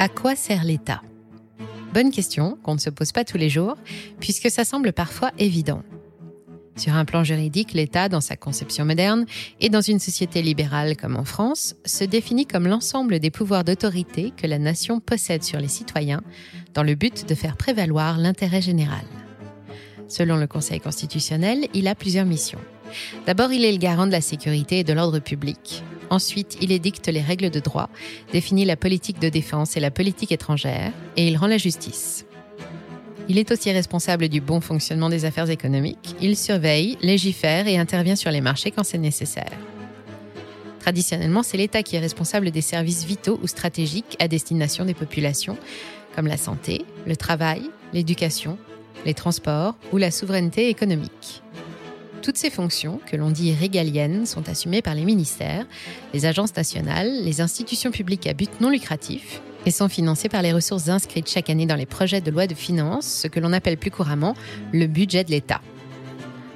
À quoi sert l'État? Bonne question qu'on ne se pose pas tous les jours, puisque ça semble parfois évident. Sur un plan juridique, l'État, dans sa conception moderne, et dans une société libérale comme en France, se définit comme l'ensemble des pouvoirs d'autorité que la nation possède sur les citoyens, dans le but de faire prévaloir l'intérêt général. Selon le Conseil constitutionnel, il a plusieurs missions. D'abord, il est le garant de la sécurité et de l'ordre public. Ensuite, il édicte les règles de droit, définit la politique de défense et la politique étrangère, et il rend la justice. Il est aussi responsable du bon fonctionnement des affaires économiques. Il surveille, légifère et intervient sur les marchés quand c'est nécessaire. Traditionnellement, c'est l'État qui est responsable des services vitaux ou stratégiques à destination des populations, comme la santé, le travail, l'éducation, les transports ou la souveraineté économique. Toutes ces fonctions, que l'on dit régaliennes, sont assumées par les ministères, les agences nationales, les institutions publiques à but non lucratif et sont financées par les ressources inscrites chaque année dans les projets de loi de finances, ce que l'on appelle plus couramment le budget de l'État.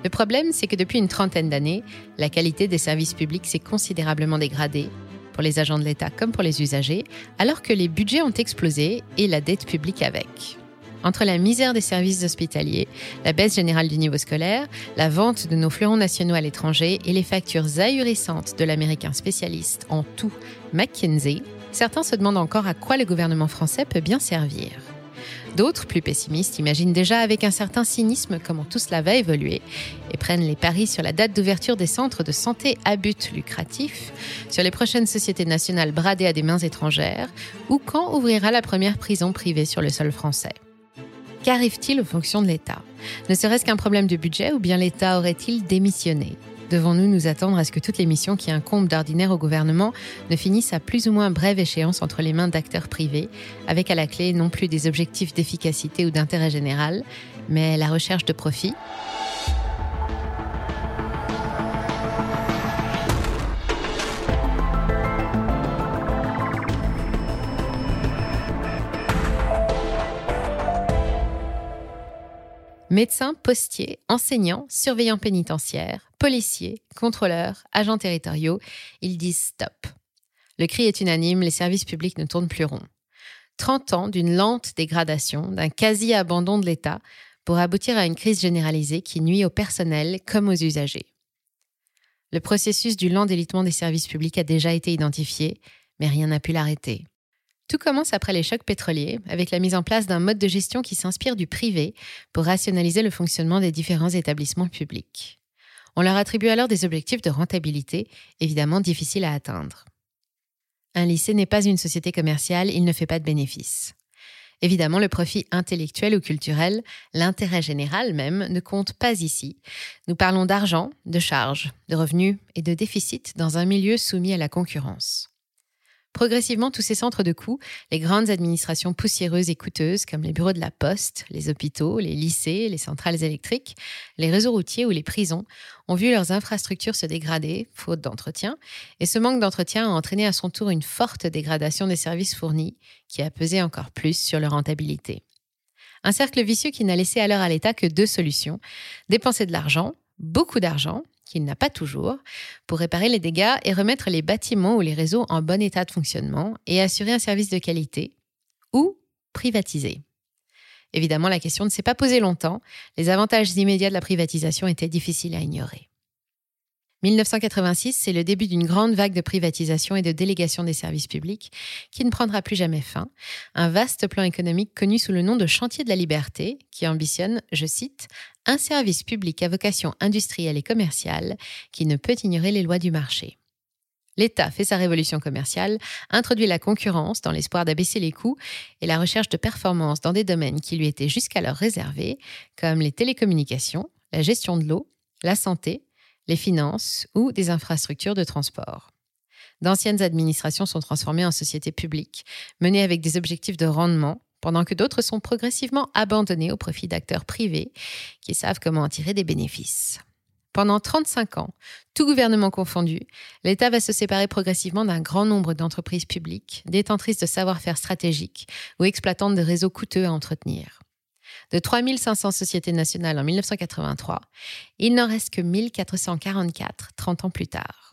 Le problème, c'est que depuis une trentaine d'années, la qualité des services publics s'est considérablement dégradée, pour les agents de l'État comme pour les usagers, alors que les budgets ont explosé et la dette publique avec. Entre la misère des services hospitaliers, la baisse générale du niveau scolaire, la vente de nos fleurons nationaux à l'étranger et les factures ahurissantes de l'américain spécialiste en tout McKinsey, certains se demandent encore à quoi le gouvernement français peut bien servir. D'autres, plus pessimistes, imaginent déjà avec un certain cynisme comment tout cela va évoluer et prennent les paris sur la date d'ouverture des centres de santé à but lucratif, sur les prochaines sociétés nationales bradées à des mains étrangères ou quand ouvrira la première prison privée sur le sol français. Qu'arrive-t-il aux fonctions de l'État? Ne serait-ce qu'un problème de budget ou bien l'État aurait-il démissionné? Devons-nous nous attendre à ce que toutes les missions qui incombent d'ordinaire au gouvernement ne finissent à plus ou moins brève échéance entre les mains d'acteurs privés, avec à la clé non plus des objectifs d'efficacité ou d'intérêt général, mais la recherche de profit? Médecins, postiers, enseignants, surveillants pénitentiaires, policiers, contrôleurs, agents territoriaux, ils disent stop. Le cri est unanime, les services publics ne tournent plus rond. 30 ans d'une lente dégradation, d'un quasi-abandon de l'État, pour aboutir à une crise généralisée qui nuit au personnel comme aux usagers. Le processus du lent délitement des services publics a déjà été identifié, mais rien n'a pu l'arrêter. Tout commence après les chocs pétroliers, avec la mise en place d'un mode de gestion qui s'inspire du privé pour rationaliser le fonctionnement des différents établissements publics. On leur attribue alors des objectifs de rentabilité, évidemment difficiles à atteindre. Un lycée n'est pas une société commerciale, il ne fait pas de bénéfices. Évidemment, le profit intellectuel ou culturel, l'intérêt général même, ne compte pas ici. Nous parlons d'argent, de charges, de revenus et de déficit dans un milieu soumis à la concurrence. Progressivement, tous ces centres de coûts, les grandes administrations poussiéreuses et coûteuses comme les bureaux de la poste, les hôpitaux, les lycées, les centrales électriques, les réseaux routiers ou les prisons, ont vu leurs infrastructures se dégrader, faute d'entretien, et ce manque d'entretien a entraîné à son tour une forte dégradation des services fournis, qui a pesé encore plus sur leur rentabilité. Un cercle vicieux qui n'a laissé alors à l'État que deux solutions, dépenser de l'argent, beaucoup d'argent, qu'il n'a pas toujours, pour réparer les dégâts et remettre les bâtiments ou les réseaux en bon état de fonctionnement et assurer un service de qualité, ou privatiser. Évidemment, la question ne s'est pas posée longtemps, les avantages immédiats de la privatisation étaient difficiles à ignorer. 1986, c'est le début d'une grande vague de privatisation et de délégation des services publics qui ne prendra plus jamais fin. Un vaste plan économique connu sous le nom de chantier de la liberté qui ambitionne, je cite, un service public à vocation industrielle et commerciale qui ne peut ignorer les lois du marché. L'État fait sa révolution commerciale, introduit la concurrence dans l'espoir d'abaisser les coûts et la recherche de performance dans des domaines qui lui étaient jusqu'alors réservés, comme les télécommunications, la gestion de l'eau, la santé, les finances ou des infrastructures de transport. D'anciennes administrations sont transformées en sociétés publiques, menées avec des objectifs de rendement, pendant que d'autres sont progressivement abandonnées au profit d'acteurs privés qui savent comment en tirer des bénéfices. Pendant 35 ans, tout gouvernement confondu, l'État va se séparer progressivement d'un grand nombre d'entreprises publiques, détentrices de savoir-faire stratégiques ou exploitantes de réseaux coûteux à entretenir. De 3500 sociétés nationales en 1983, il n'en reste que 1444 30 ans plus tard.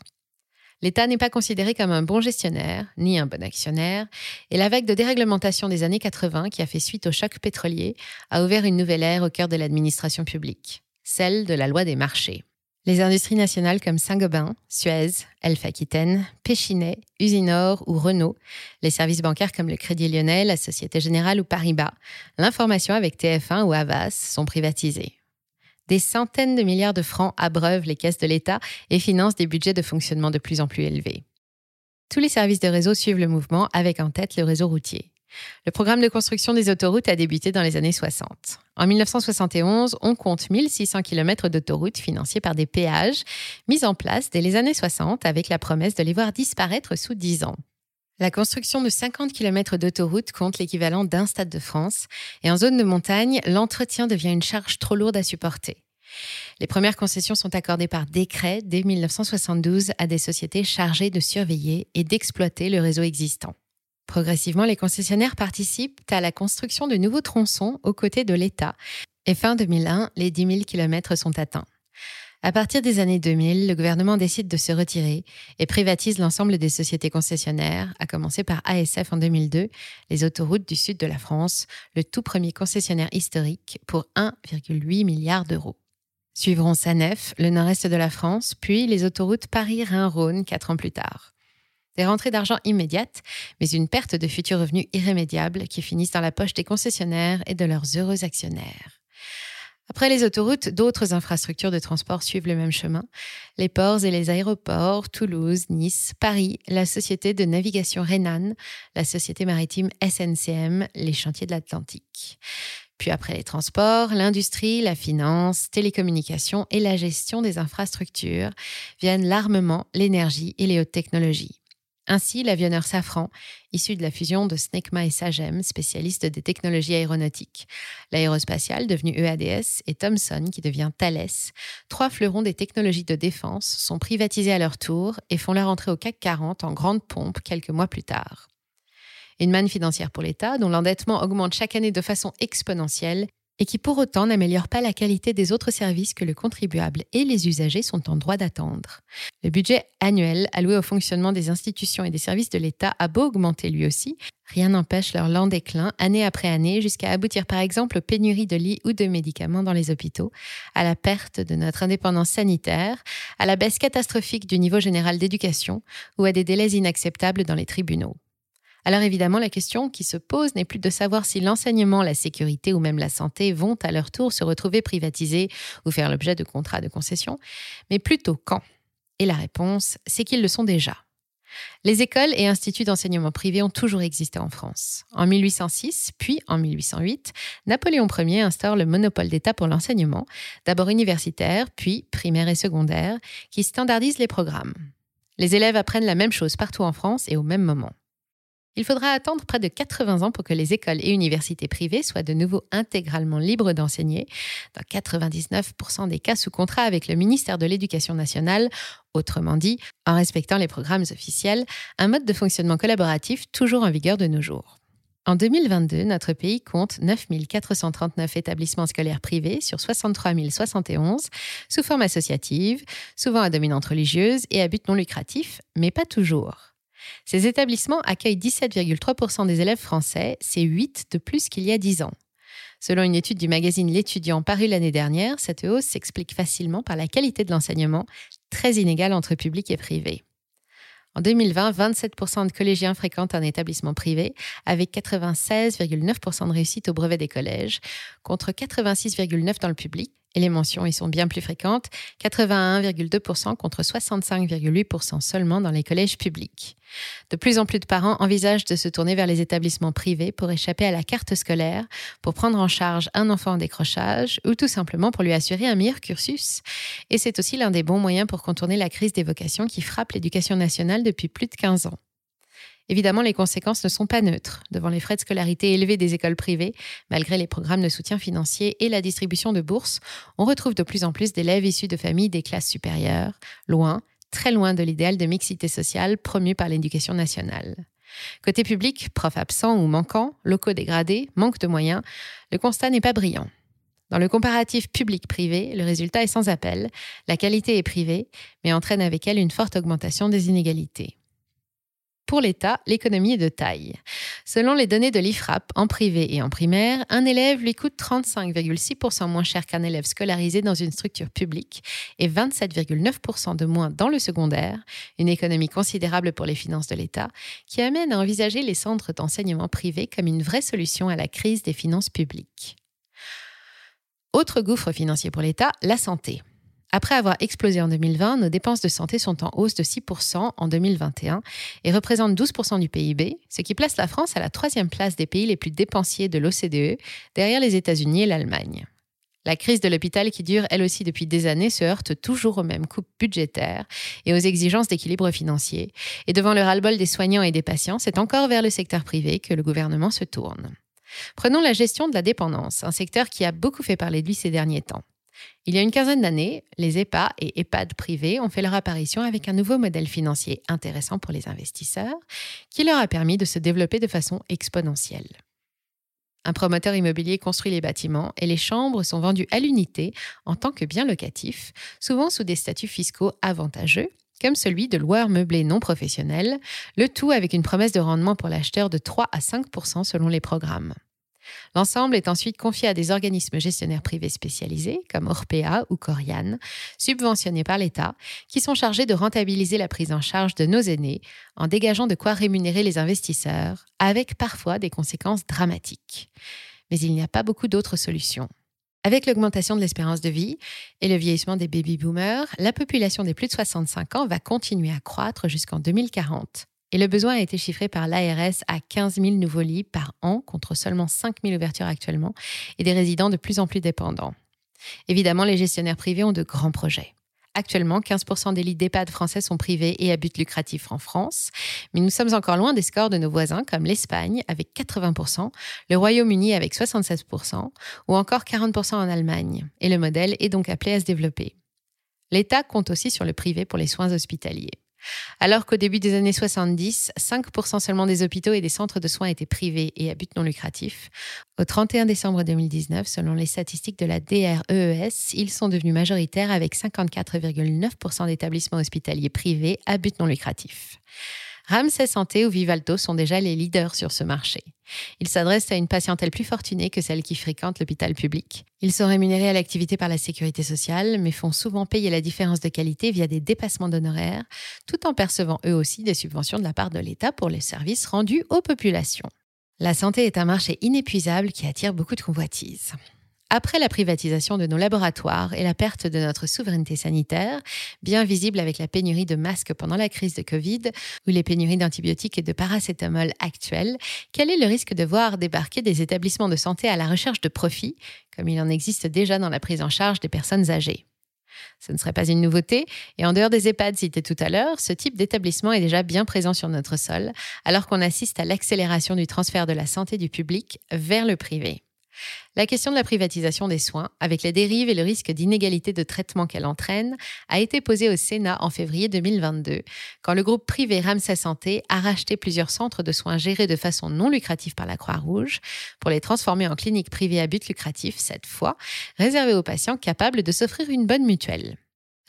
L'État n'est pas considéré comme un bon gestionnaire, ni un bon actionnaire, et la vague de déréglementation des années 80 qui a fait suite au choc pétrolier a ouvert une nouvelle ère au cœur de l'administration publique, celle de la loi des marchés. Les industries nationales comme Saint-Gobain, Suez, Elf Aquitaine, Péchinet, Usinor ou Renault, les services bancaires comme le Crédit Lyonnais, la Société Générale ou Paribas, l'information avec TF1 ou Havas sont privatisées. Des centaines de milliards de francs abreuvent les caisses de l'État et financent des budgets de fonctionnement de plus en plus élevés. Tous les services de réseau suivent le mouvement avec en tête le réseau routier. Le programme de construction des autoroutes a débuté dans les années 60. En 1971, on compte 1600 km d'autoroutes financées par des péages mis en place dès les années 60 avec la promesse de les voir disparaître sous 10 ans. La construction de 50 km d'autoroutes compte l'équivalent d'un stade de France et en zone de montagne, l'entretien devient une charge trop lourde à supporter. Les premières concessions sont accordées par décret dès 1972 à des sociétés chargées de surveiller et d'exploiter le réseau existant. Progressivement, les concessionnaires participent à la construction de nouveaux tronçons aux côtés de l'État. Et fin 2001, les 10 000 km sont atteints. À partir des années 2000, le gouvernement décide de se retirer et privatise l'ensemble des sociétés concessionnaires, à commencer par ASF en 2002, les autoroutes du sud de la France, le tout premier concessionnaire historique pour 1,8 milliard d'euros. Suivront SANEF, le nord-est de la France, puis les autoroutes Paris-Rhin-Rhône quatre ans plus tard. Des rentrées d'argent immédiates, mais une perte de futurs revenus irrémédiables qui finissent dans la poche des concessionnaires et de leurs heureux actionnaires. Après les autoroutes, d'autres infrastructures de transport suivent le même chemin. Les ports et les aéroports, Toulouse, Nice, Paris, la société de navigation Renan, la société maritime SNCM, les chantiers de l'Atlantique. Puis après les transports, l'industrie, la finance, télécommunications et la gestion des infrastructures viennent l'armement, l'énergie et les hautes technologies. Ainsi, l'avionneur Safran, issu de la fusion de Snecma et Sagem, spécialiste des technologies aéronautiques, l'aérospatiale, devenu EADS, et Thomson, qui devient Thales, trois fleurons des technologies de défense, sont privatisés à leur tour et font leur entrée au CAC 40 en grande pompe quelques mois plus tard. Une manne financière pour l'État, dont l'endettement augmente chaque année de façon exponentielle et qui pour autant n'améliore pas la qualité des autres services que le contribuable et les usagers sont en droit d'attendre. Le budget annuel alloué au fonctionnement des institutions et des services de l'État a beau augmenter lui aussi, rien n'empêche leur lent déclin année après année jusqu'à aboutir par exemple aux pénuries de lits ou de médicaments dans les hôpitaux, à la perte de notre indépendance sanitaire, à la baisse catastrophique du niveau général d'éducation ou à des délais inacceptables dans les tribunaux. Alors évidemment, la question qui se pose n'est plus de savoir si l'enseignement, la sécurité ou même la santé vont à leur tour se retrouver privatisés ou faire l'objet de contrats de concession, mais plutôt quand? Et la réponse, c'est qu'ils le sont déjà. Les écoles et instituts d'enseignement privé ont toujours existé en France. En 1806, puis en 1808, Napoléon Ier instaure le monopole d'État pour l'enseignement, d'abord universitaire, puis primaire et secondaire, qui standardise les programmes. Les élèves apprennent la même chose partout en France et au même moment. Il faudra attendre près de 80 ans pour que les écoles et universités privées soient de nouveau intégralement libres d'enseigner, dans 99% des cas sous contrat avec le ministère de l'Éducation nationale, autrement dit, en respectant les programmes officiels, un mode de fonctionnement collaboratif toujours en vigueur de nos jours. En 2022, notre pays compte 9 439 établissements scolaires privés sur 63 071 sous forme associative, souvent à dominante religieuse et à but non lucratif, mais pas toujours. Ces établissements accueillent 17,3% des élèves français, c'est 8 de plus qu'il y a 10 ans. Selon une étude du magazine L'étudiant parue l'année dernière, cette hausse s'explique facilement par la qualité de l'enseignement, très inégale entre public et privé. En 2020, 27% de collégiens fréquentent un établissement privé, avec 96,9% de réussite au brevet des collèges, contre 86,9% dans le public et les mentions y sont bien plus fréquentes, 81,2% contre 65,8% seulement dans les collèges publics. De plus en plus de parents envisagent de se tourner vers les établissements privés pour échapper à la carte scolaire, pour prendre en charge un enfant en décrochage ou tout simplement pour lui assurer un meilleur cursus. Et c'est aussi l'un des bons moyens pour contourner la crise des vocations qui frappe l'éducation nationale depuis plus de 15 ans. Évidemment, les conséquences ne sont pas neutres. Devant les frais de scolarité élevés des écoles privées, malgré les programmes de soutien financier et la distribution de bourses, on retrouve de plus en plus d'élèves issus de familles des classes supérieures, loin, très loin de l'idéal de mixité sociale promu par l'éducation nationale. Côté public, profs absents ou manquants, locaux dégradés, manque de moyens, le constat n'est pas brillant. Dans le comparatif public-privé, le résultat est sans appel, la qualité est privée, mais entraîne avec elle une forte augmentation des inégalités. Pour l'État, l'économie est de taille. Selon les données de l'IFRAP, en privé et en primaire, un élève lui coûte 35,6% moins cher qu'un élève scolarisé dans une structure publique et 27,9% de moins dans le secondaire, une économie considérable pour les finances de l'État, qui amène à envisager les centres d'enseignement privés comme une vraie solution à la crise des finances publiques. Autre gouffre financier pour l'État, la santé. Après avoir explosé en 2020, nos dépenses de santé sont en hausse de 6% en 2021 et représentent 12% du PIB, ce qui place la France à la troisième place des pays les plus dépensiers de l'OCDE, derrière les États-Unis et l'Allemagne. La crise de l'hôpital qui dure elle aussi depuis des années se heurte toujours aux mêmes coupes budgétaires et aux exigences d'équilibre financier. Et devant le ras-le-bol des soignants et des patients, c'est encore vers le secteur privé que le gouvernement se tourne. Prenons la gestion de la dépendance, un secteur qui a beaucoup fait parler de lui ces derniers temps. Il y a une quinzaine d'années, les EPA et EHPAD privés ont fait leur apparition avec un nouveau modèle financier intéressant pour les investisseurs qui leur a permis de se développer de façon exponentielle. Un promoteur immobilier construit les bâtiments et les chambres sont vendues à l'unité en tant que bien locatif, souvent sous des statuts fiscaux avantageux, comme celui de loueur meublé non professionnel, le tout avec une promesse de rendement pour l'acheteur de 3 à 5% selon les programmes. L'ensemble est ensuite confié à des organismes gestionnaires privés spécialisés, comme Orpea ou Corian, subventionnés par l'État, qui sont chargés de rentabiliser la prise en charge de nos aînés en dégageant de quoi rémunérer les investisseurs, avec parfois des conséquences dramatiques. Mais il n'y a pas beaucoup d'autres solutions. Avec l'augmentation de l'espérance de vie et le vieillissement des baby-boomers, la population des plus de 65 ans va continuer à croître jusqu'en 2040. Et le besoin a été chiffré par l'ARS à 15 000 nouveaux lits par an contre seulement 5 000 ouvertures actuellement et des résidents de plus en plus dépendants. Évidemment, les gestionnaires privés ont de grands projets. Actuellement, 15% des lits d'EHPAD français sont privés et à but lucratif en France, mais nous sommes encore loin des scores de nos voisins comme l'Espagne avec 80%, le Royaume-Uni avec 76% ou encore 40% en Allemagne. Et le modèle est donc appelé à se développer. L'État compte aussi sur le privé pour les soins hospitaliers. Alors qu'au début des années 70, 5% seulement des hôpitaux et des centres de soins étaient privés et à but non lucratif, au 31 décembre 2019, selon les statistiques de la DREES, ils sont devenus majoritaires avec 54,9% d'établissements hospitaliers privés à but non lucratif. Ramsay Santé ou Vivalto sont déjà les leaders sur ce marché. Ils s'adressent à une patientèle plus fortunée que celle qui fréquente l'hôpital public. Ils sont rémunérés à l'activité par la sécurité sociale, mais font souvent payer la différence de qualité via des dépassements d'honoraires, tout en percevant eux aussi des subventions de la part de l'État pour les services rendus aux populations. La santé est un marché inépuisable qui attire beaucoup de convoitises. Après la privatisation de nos laboratoires et la perte de notre souveraineté sanitaire, bien visible avec la pénurie de masques pendant la crise de Covid ou les pénuries d'antibiotiques et de paracétamol actuelles, quel est le risque de voir débarquer des établissements de santé à la recherche de profit, comme il en existe déjà dans la prise en charge des personnes âgées? Ce ne serait pas une nouveauté, et en dehors des EHPAD cités tout à l'heure, ce type d'établissement est déjà bien présent sur notre sol, alors qu'on assiste à l'accélération du transfert de la santé du public vers le privé. La question de la privatisation des soins, avec les dérives et le risque d'inégalité de traitement qu'elle entraîne, a été posée au Sénat en février 2022, quand le groupe privé Ramsay Santé a racheté plusieurs centres de soins gérés de façon non lucrative par la Croix-Rouge pour les transformer en cliniques privées à but lucratif, cette fois, réservées aux patients capables de s'offrir une bonne mutuelle.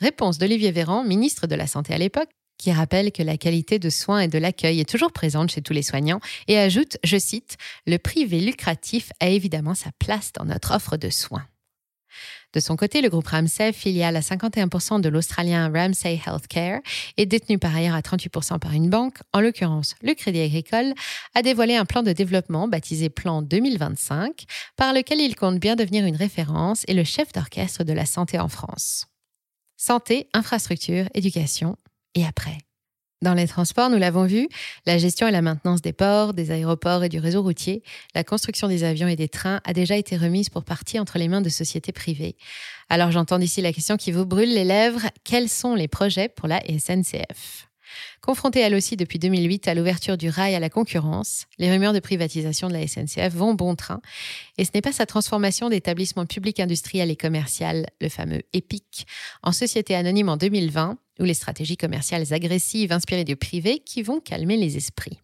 Réponse d'Olivier Véran, ministre de la Santé à l'époque, qui rappelle que la qualité de soins et de l'accueil est toujours présente chez tous les soignants et ajoute, je cite, Le privé lucratif a évidemment sa place dans notre offre de soins. De son côté, le groupe Ramsay, filiale à 51% de l'Australien Ramsay Healthcare, est détenu par ailleurs à 38% par une banque, en l'occurrence le Crédit Agricole, a dévoilé un plan de développement baptisé Plan 2025, par lequel il compte bien devenir une référence et le chef d'orchestre de la santé en France. Santé, infrastructure, éducation, et après? Dans les transports, nous l'avons vu, la gestion et la maintenance des ports, des aéroports et du réseau routier, la construction des avions et des trains a déjà été remise pour partie entre les mains de sociétés privées. Alors j'entends ici la question qui vous brûle les lèvres, quels sont les projets pour la SNCF Confrontée elle aussi depuis 2008 à l'ouverture du rail à la concurrence, les rumeurs de privatisation de la SNCF vont bon train. Et ce n'est pas sa transformation d'établissement public industriel et commercial, le fameux EPIC, en société anonyme en 2020, ou les stratégies commerciales agressives inspirées du privé qui vont calmer les esprits.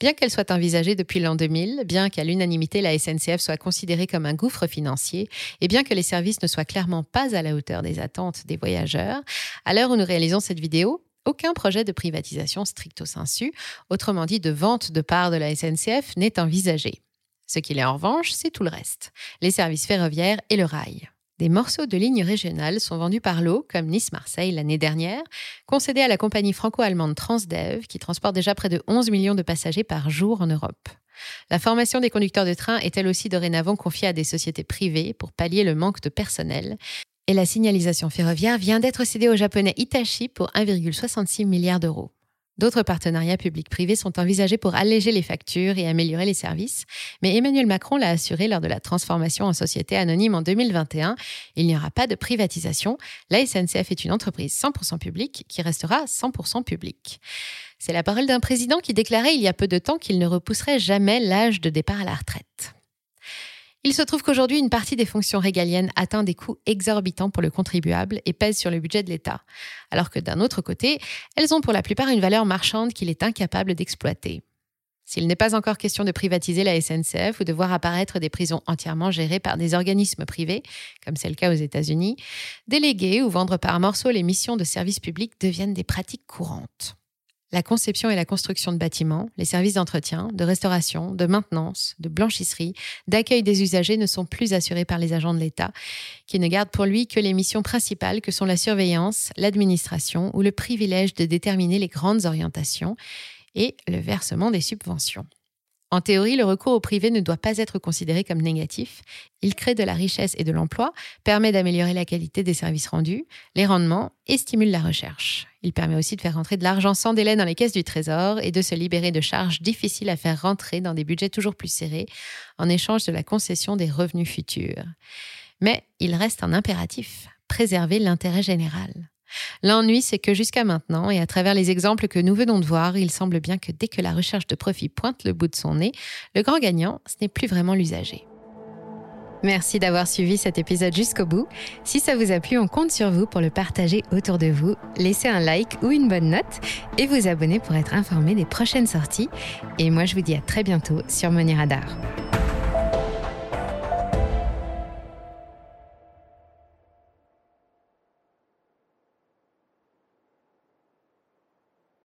Bien qu'elle soit envisagée depuis l'an 2000, bien qu'à l'unanimité la SNCF soit considérée comme un gouffre financier, et bien que les services ne soient clairement pas à la hauteur des attentes des voyageurs, à l'heure où nous réalisons cette vidéo, aucun projet de privatisation stricto sensu, autrement dit de vente de parts de la SNCF, n'est envisagé. Ce qu'il est en revanche, c'est tout le reste, les services ferroviaires et le rail. Des morceaux de lignes régionales sont vendus par l'eau, comme Nice-Marseille l'année dernière, concédés à la compagnie franco-allemande Transdev, qui transporte déjà près de 11 millions de passagers par jour en Europe. La formation des conducteurs de train est elle aussi dorénavant confiée à des sociétés privées pour pallier le manque de personnel. Et la signalisation ferroviaire vient d'être cédée au japonais Hitachi pour 1,66 milliard d'euros. D'autres partenariats publics-privés sont envisagés pour alléger les factures et améliorer les services, mais Emmanuel Macron l'a assuré lors de la transformation en société anonyme en 2021, il n'y aura pas de privatisation, la SNCF est une entreprise 100% publique qui restera 100% publique. C'est la parole d'un président qui déclarait il y a peu de temps qu'il ne repousserait jamais l'âge de départ à la retraite. Il se trouve qu'aujourd'hui, une partie des fonctions régaliennes atteint des coûts exorbitants pour le contribuable et pèse sur le budget de l'État, alors que d'un autre côté, elles ont pour la plupart une valeur marchande qu'il est incapable d'exploiter. S'il n'est pas encore question de privatiser la SNCF ou de voir apparaître des prisons entièrement gérées par des organismes privés, comme c'est le cas aux États-Unis, déléguer ou vendre par morceaux les missions de service public deviennent des pratiques courantes. La conception et la construction de bâtiments, les services d'entretien, de restauration, de maintenance, de blanchisserie, d'accueil des usagers ne sont plus assurés par les agents de l'État, qui ne gardent pour lui que les missions principales que sont la surveillance, l'administration ou le privilège de déterminer les grandes orientations et le versement des subventions. En théorie, le recours au privé ne doit pas être considéré comme négatif. Il crée de la richesse et de l'emploi, permet d'améliorer la qualité des services rendus, les rendements et stimule la recherche. Il permet aussi de faire rentrer de l'argent sans délai dans les caisses du Trésor et de se libérer de charges difficiles à faire rentrer dans des budgets toujours plus serrés en échange de la concession des revenus futurs. Mais il reste un impératif, préserver l'intérêt général. L'ennui, c'est que jusqu'à maintenant, et à travers les exemples que nous venons de voir, il semble bien que dès que la recherche de profit pointe le bout de son nez, le grand gagnant, ce n'est plus vraiment l'usager. Merci d'avoir suivi cet épisode jusqu'au bout. Si ça vous a plu, on compte sur vous pour le partager autour de vous. Laissez un like ou une bonne note et vous abonner pour être informé des prochaines sorties. Et moi, je vous dis à très bientôt sur Money Radar.